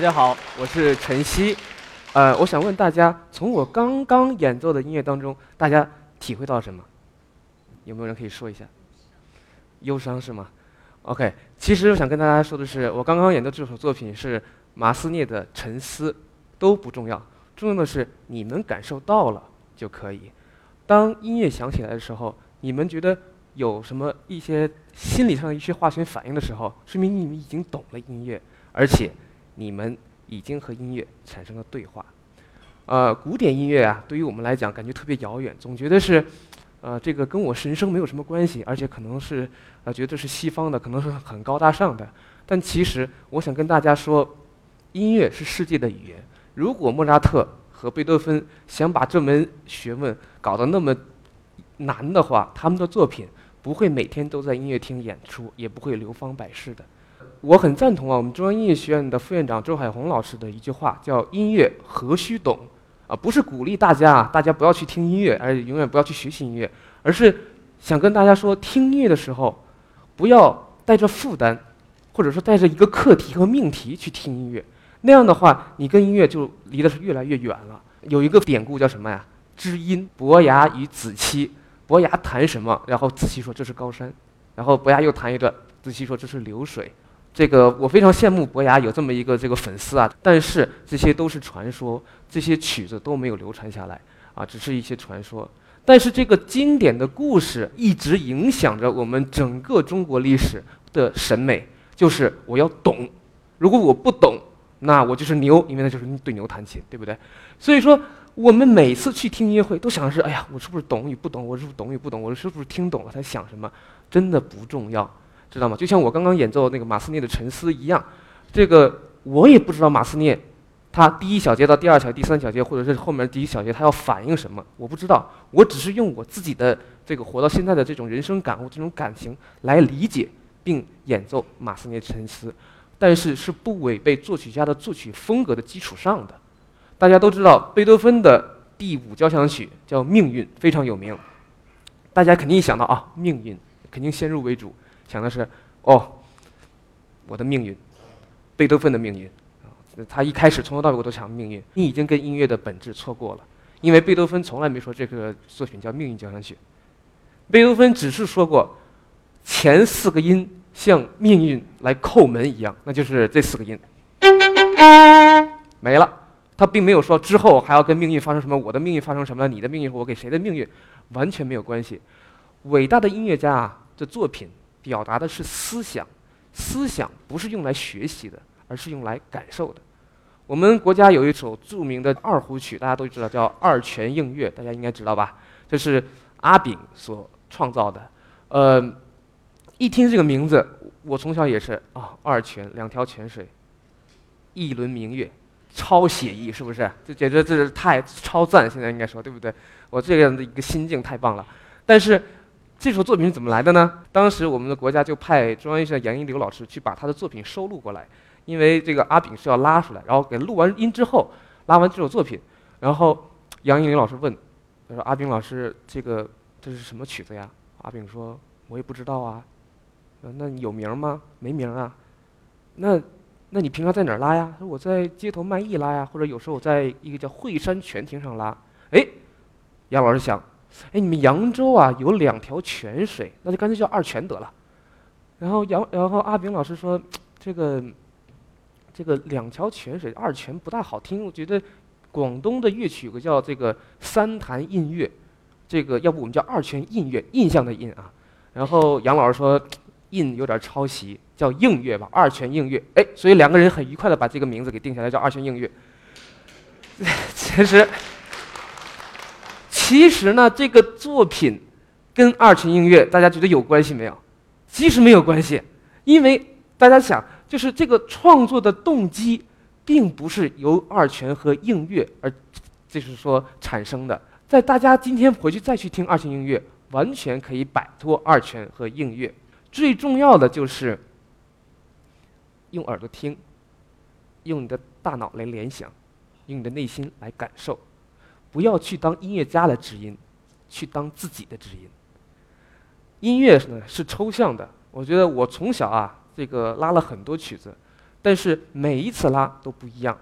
大家好，我是陈曦。呃，我想问大家，从我刚刚演奏的音乐当中，大家体会到什么？有没有人可以说一下？忧伤是吗？OK，其实我想跟大家说的是，我刚刚演奏这首作品是马斯涅的《沉思》，都不重要，重要的是你们感受到了就可以。当音乐响起来的时候，你们觉得有什么一些心理上的一些化学反应的时候，说明你们已经懂了音乐，而且你们已经和音乐产生了对话。呃，古典音乐啊，对于我们来讲感觉特别遥远，总觉得是，呃，这个跟我人生没有什么关系，而且可能是呃觉得是西方的，可能是很高大上的。但其实我想跟大家说，音乐是世界的语言。如果莫扎特和贝多芬想把这门学问搞得那么难的话，他们的作品不会每天都在音乐厅演出，也不会流芳百世的。我很赞同啊，我们中央音乐学院的副院长周海红老师的一句话，叫“音乐何须懂”，啊，不是鼓励大家啊，大家不要去听音乐，而永远不要去学习音乐，而是想跟大家说，听音乐的时候，不要带着负担，或者说带着一个课题和命题去听音乐，那样的话，你跟音乐就离得是越来越远了。有一个典故叫什么呀？知音伯牙与子期，伯牙弹什么？然后子期说这是高山，然后伯牙又弹一段，子期说这是流水。这个我非常羡慕伯牙有这么一个这个粉丝啊，但是这些都是传说，这些曲子都没有流传下来啊，只是一些传说。但是这个经典的故事一直影响着我们整个中国历史的审美，就是我要懂，如果我不懂，那我就是牛，因为那就是对牛弹琴，对不对？所以说我们每次去听音乐会都想的是，哎呀，我是不是懂与不懂？我是不是懂与不懂？我是不是听懂了？他想什么？真的不重要。知道吗？就像我刚刚演奏那个马斯涅的《沉思》一样，这个我也不知道马斯涅，他第一小节到第二小、第三小节，或者是后面第一小节，他要反映什么？我不知道，我只是用我自己的这个活到现在的这种人生感悟、这种感情来理解并演奏马斯涅《沉思》，但是是不违背作曲家的作曲风格的基础上的。大家都知道，贝多芬的第五交响曲叫《命运》，非常有名。大家肯定一想到啊，命运，肯定先入为主。想的是，哦，我的命运，贝多芬的命运，他一开始从头到尾我都想命运。你已经跟音乐的本质错过了，因为贝多芬从来没说这个作品叫命运交响曲，贝多芬只是说过前四个音像命运来叩门一样，那就是这四个音，没了。他并没有说之后还要跟命运发生什么，我的命运发生什么，你的命运我给谁的命运，完全没有关系。伟大的音乐家啊的作品。表达的是思想，思想不是用来学习的，而是用来感受的。我们国家有一首著名的二胡曲，大家都知道叫《二泉映月》，大家应该知道吧？这是阿炳所创造的。呃，一听这个名字，我从小也是啊，二泉两条泉水，一轮明月，超写意，是不是？这简直这是太超赞，现在应该说对不对？我这样的一个心境太棒了，但是。这首作品是怎么来的呢？当时我们的国家就派中央音乐学院杨一流老师去把他的作品收录过来，因为这个阿炳是要拉出来，然后给录完音之后，拉完这首作品，然后杨一流老师问，他说：“阿炳老师，这个这是什么曲子呀？”阿炳说：“我也不知道啊。”那你有名吗？没名啊。那那你平常在哪儿拉呀？说我在街头卖艺拉呀，或者有时候我在一个叫惠山泉亭上拉。哎，杨老师想。哎，你们扬州啊有两条泉水，那就干脆叫二泉得了。然后杨，然后阿炳老师说，这个，这个两条泉水二泉不大好听，我觉得广东的乐曲有个叫这个三潭印月，这个要不我们叫二泉印月，印象的印啊。然后杨老师说，印有点抄袭，叫映月吧，二泉映月。哎，所以两个人很愉快的把这个名字给定下来，叫二泉映月。其实。其实呢，这个作品跟二泉映月，大家觉得有关系没有？其实没有关系，因为大家想，就是这个创作的动机，并不是由二泉和映月而，就是说产生的。在大家今天回去再去听二泉映月，完全可以摆脱二泉和映月。最重要的就是用耳朵听，用你的大脑来联想，用你的内心来感受。不要去当音乐家的知音，去当自己的知音。音乐呢是抽象的，我觉得我从小啊，这个拉了很多曲子，但是每一次拉都不一样。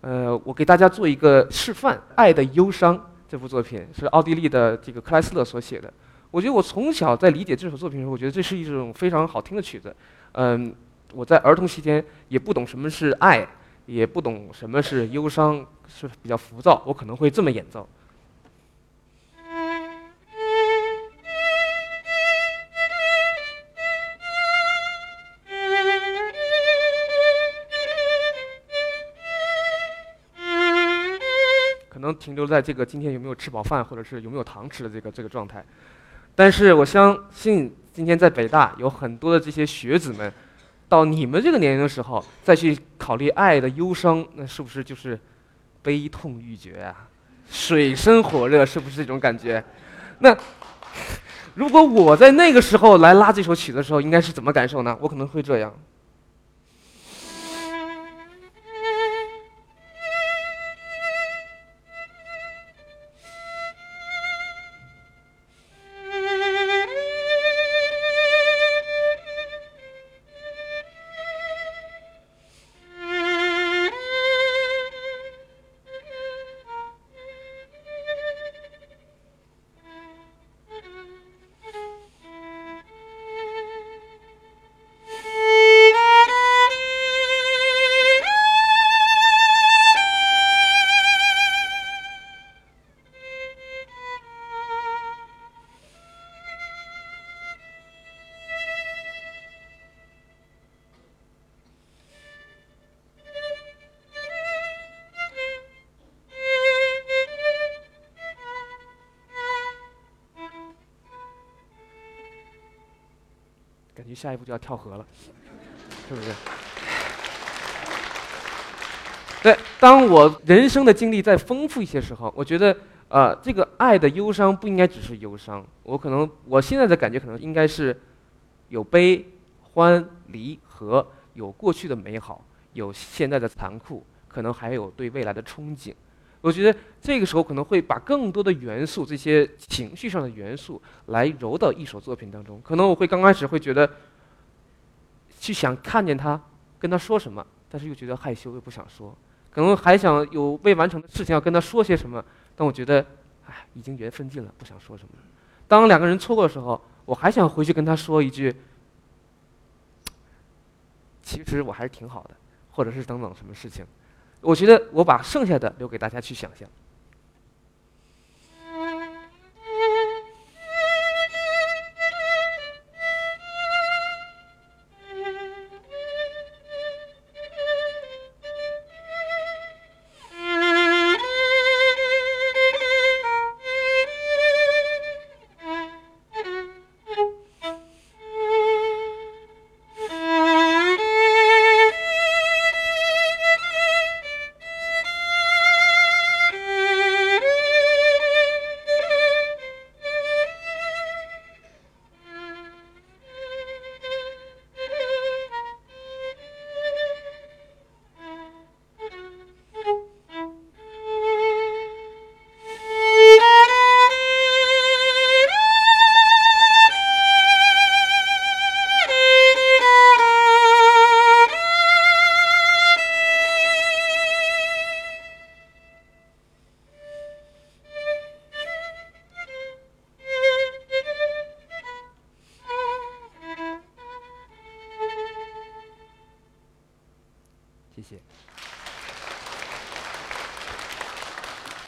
呃，我给大家做一个示范，《爱的忧伤》这部作品是奥地利的这个克莱斯勒所写的。我觉得我从小在理解这首作品的时候，我觉得这是一种非常好听的曲子。嗯，我在儿童期间也不懂什么是爱，也不懂什么是忧伤，是比较浮躁，我可能会这么演奏。可能停留在这个今天有没有吃饱饭，或者是有没有糖吃的这个这个状态。但是我相信，今天在北大有很多的这些学子们，到你们这个年龄的时候，再去考虑爱的忧伤，那是不是就是悲痛欲绝啊？水深火热，是不是这种感觉？那 如果我在那个时候来拉这首曲的时候，应该是怎么感受呢？我可能会这样。下一步就要跳河了，是不是？对，当我人生的经历再丰富一些时候，我觉得，呃，这个爱的忧伤不应该只是忧伤。我可能我现在的感觉可能应该是，有悲、欢、离、合，有过去的美好，有现在的残酷，可能还有对未来的憧憬。我觉得这个时候可能会把更多的元素，这些情绪上的元素来揉到一首作品当中。可能我会刚开始会觉得，去想看见他，跟他说什么，但是又觉得害羞，又不想说。可能还想有未完成的事情要跟他说些什么，但我觉得，哎，已经缘分尽了，不想说什么。当两个人错过的时候，我还想回去跟他说一句，其实我还是挺好的，或者是等等什么事情。我觉得我把剩下的留给大家去想象。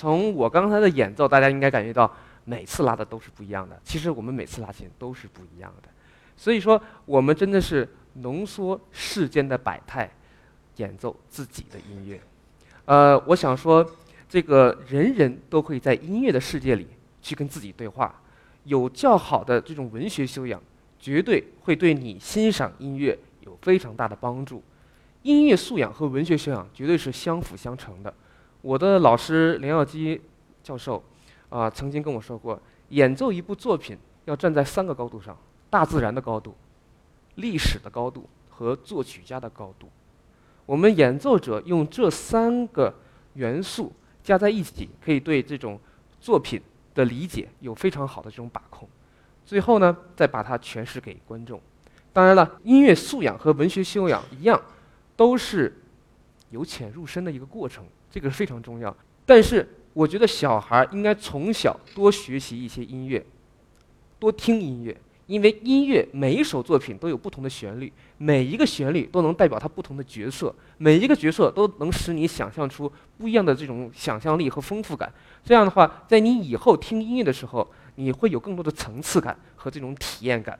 从我刚才的演奏，大家应该感觉到每次拉的都是不一样的。其实我们每次拉琴都是不一样的，所以说我们真的是浓缩世间的百态，演奏自己的音乐。呃，我想说，这个人人都可以在音乐的世界里去跟自己对话。有较好的这种文学修养，绝对会对你欣赏音乐有非常大的帮助。音乐素养和文学修养绝对是相辅相成的。我的老师梁耀基教授啊，曾经跟我说过，演奏一部作品要站在三个高度上：大自然的高度、历史的高度和作曲家的高度。我们演奏者用这三个元素加在一起，可以对这种作品的理解有非常好的这种把控。最后呢，再把它诠释给观众。当然了，音乐素养和文学修养一样。都是由浅入深的一个过程，这个是非常重要。但是我觉得小孩应该从小多学习一些音乐，多听音乐。因为音乐每一首作品都有不同的旋律，每一个旋律都能代表它不同的角色，每一个角色都能使你想象出不一样的这种想象力和丰富感。这样的话，在你以后听音乐的时候，你会有更多的层次感和这种体验感。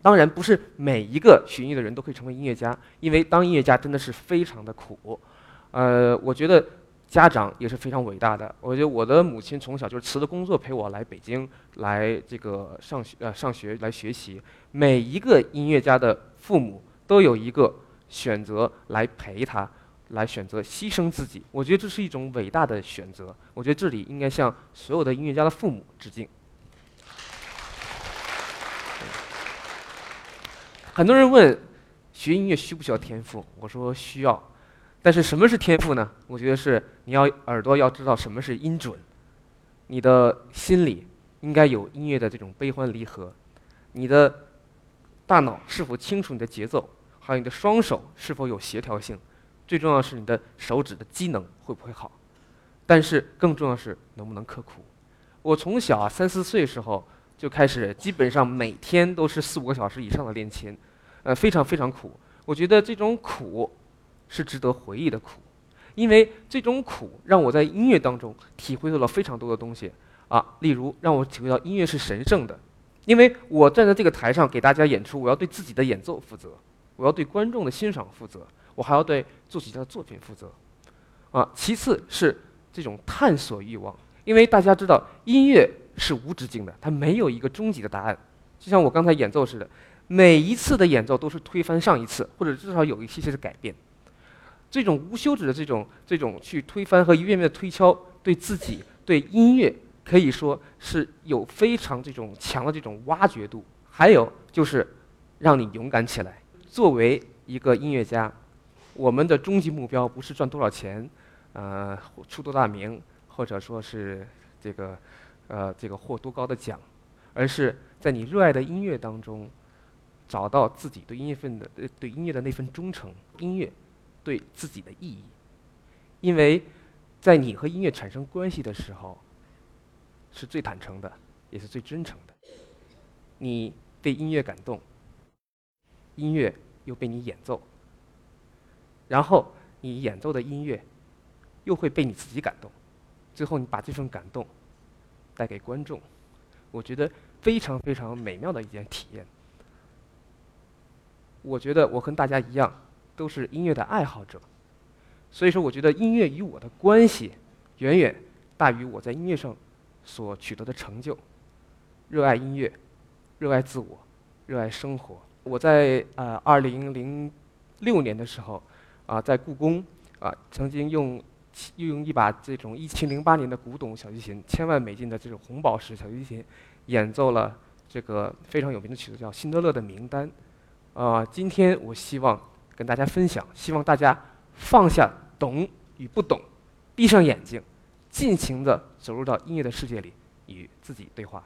当然，不是每一个学音乐的人都可以成为音乐家，因为当音乐家真的是非常的苦。呃，我觉得。家长也是非常伟大的。我觉得我的母亲从小就是辞了工作陪我来北京来这个上学呃上学来学习。每一个音乐家的父母都有一个选择来陪他，来选择牺牲自己。我觉得这是一种伟大的选择。我觉得这里应该向所有的音乐家的父母致敬。很多人问学音乐需不需要天赋？我说需要。但是什么是天赋呢？我觉得是你要耳朵要知道什么是音准，你的心里应该有音乐的这种悲欢离合，你的大脑是否清楚你的节奏，还有你的双手是否有协调性，最重要是你的手指的机能会不会好，但是更重要是能不能刻苦。我从小啊三四岁时候就开始，基本上每天都是四五个小时以上的练琴，呃非常非常苦。我觉得这种苦。是值得回忆的苦，因为这种苦让我在音乐当中体会到了非常多的东西。啊，例如让我体会到音乐是神圣的，因为我站在这个台上给大家演出，我要对自己的演奏负责，我要对观众的欣赏负责，我还要对作曲家的作品负责，啊，其次是这种探索欲望，因为大家知道音乐是无止境的，它没有一个终极的答案，就像我刚才演奏似的，每一次的演奏都是推翻上一次，或者至少有一些些的改变。这种无休止的这种这种去推翻和一遍遍的推敲，对自己对音乐可以说是有非常这种强的这种挖掘度。还有就是让你勇敢起来。作为一个音乐家，我们的终极目标不是赚多少钱，呃，出多大名，或者说是这个呃这个获多高的奖，而是在你热爱的音乐当中找到自己对音乐份的对音乐的那份忠诚。音乐。对自己的意义，因为在你和音乐产生关系的时候，是最坦诚的，也是最真诚的。你被音乐感动，音乐又被你演奏，然后你演奏的音乐又会被你自己感动，最后你把这份感动带给观众，我觉得非常非常美妙的一件体验。我觉得我跟大家一样。都是音乐的爱好者，所以说我觉得音乐与我的关系远远大于我在音乐上所取得的成就。热爱音乐，热爱自我，热爱生活。我在呃二零零六年的时候啊，在故宫啊，曾经用又用一把这种一千零八年的古董小提琴，千万美金的这种红宝石小提琴，演奏了这个非常有名的曲子，叫《辛德勒的名单》。啊，今天我希望。跟大家分享，希望大家放下懂与不懂，闭上眼睛，尽情的走入到音乐的世界里，与自己对话。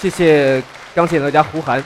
谢谢钢琴演奏家胡涵。